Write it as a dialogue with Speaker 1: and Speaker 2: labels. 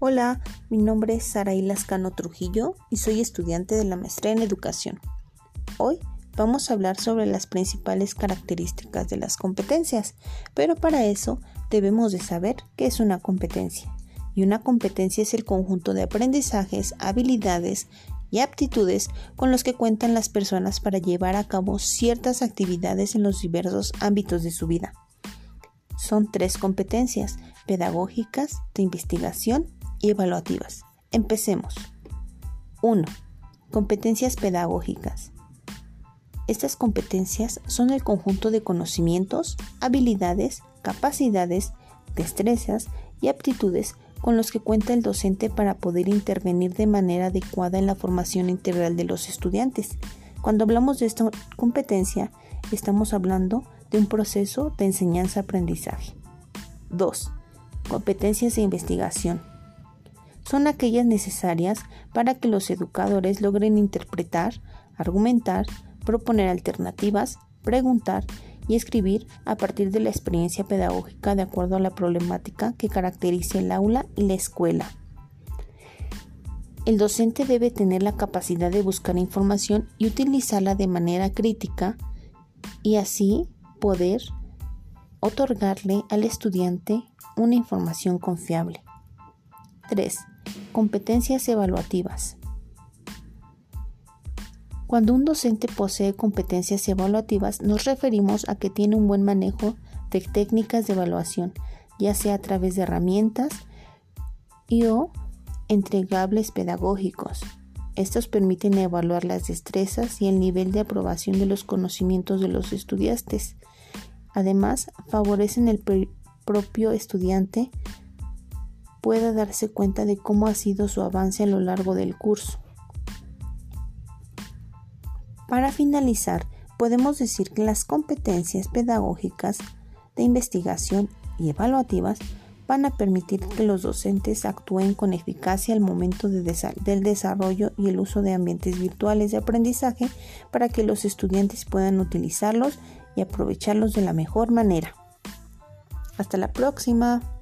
Speaker 1: Hola, mi nombre es Saraí Lascano Trujillo y soy estudiante de la maestría en educación. Hoy vamos a hablar sobre las principales características de las competencias, pero para eso debemos de saber qué es una competencia. Y una competencia es el conjunto de aprendizajes, habilidades y aptitudes con los que cuentan las personas para llevar a cabo ciertas actividades en los diversos ámbitos de su vida. Son tres competencias, pedagógicas, de investigación y evaluativas. Empecemos. 1. Competencias pedagógicas. Estas competencias son el conjunto de conocimientos, habilidades, capacidades, destrezas y aptitudes con los que cuenta el docente para poder intervenir de manera adecuada en la formación integral de los estudiantes. Cuando hablamos de esta competencia, estamos hablando de un proceso de enseñanza-aprendizaje. 2. Competencias de investigación son aquellas necesarias para que los educadores logren interpretar, argumentar, proponer alternativas, preguntar y escribir a partir de la experiencia pedagógica de acuerdo a la problemática que caracteriza el aula y la escuela. El docente debe tener la capacidad de buscar información y utilizarla de manera crítica y así poder otorgarle al estudiante una información confiable. 3. Competencias evaluativas. Cuando un docente posee competencias evaluativas nos referimos a que tiene un buen manejo de técnicas de evaluación, ya sea a través de herramientas y o entregables pedagógicos. Estos permiten evaluar las destrezas y el nivel de aprobación de los conocimientos de los estudiantes. Además, favorecen el propio estudiante pueda darse cuenta de cómo ha sido su avance a lo largo del curso. Para finalizar, podemos decir que las competencias pedagógicas de investigación y evaluativas van a permitir que los docentes actúen con eficacia al momento del desarrollo y el uso de ambientes virtuales de aprendizaje para que los estudiantes puedan utilizarlos y aprovecharlos de la mejor manera. Hasta la próxima.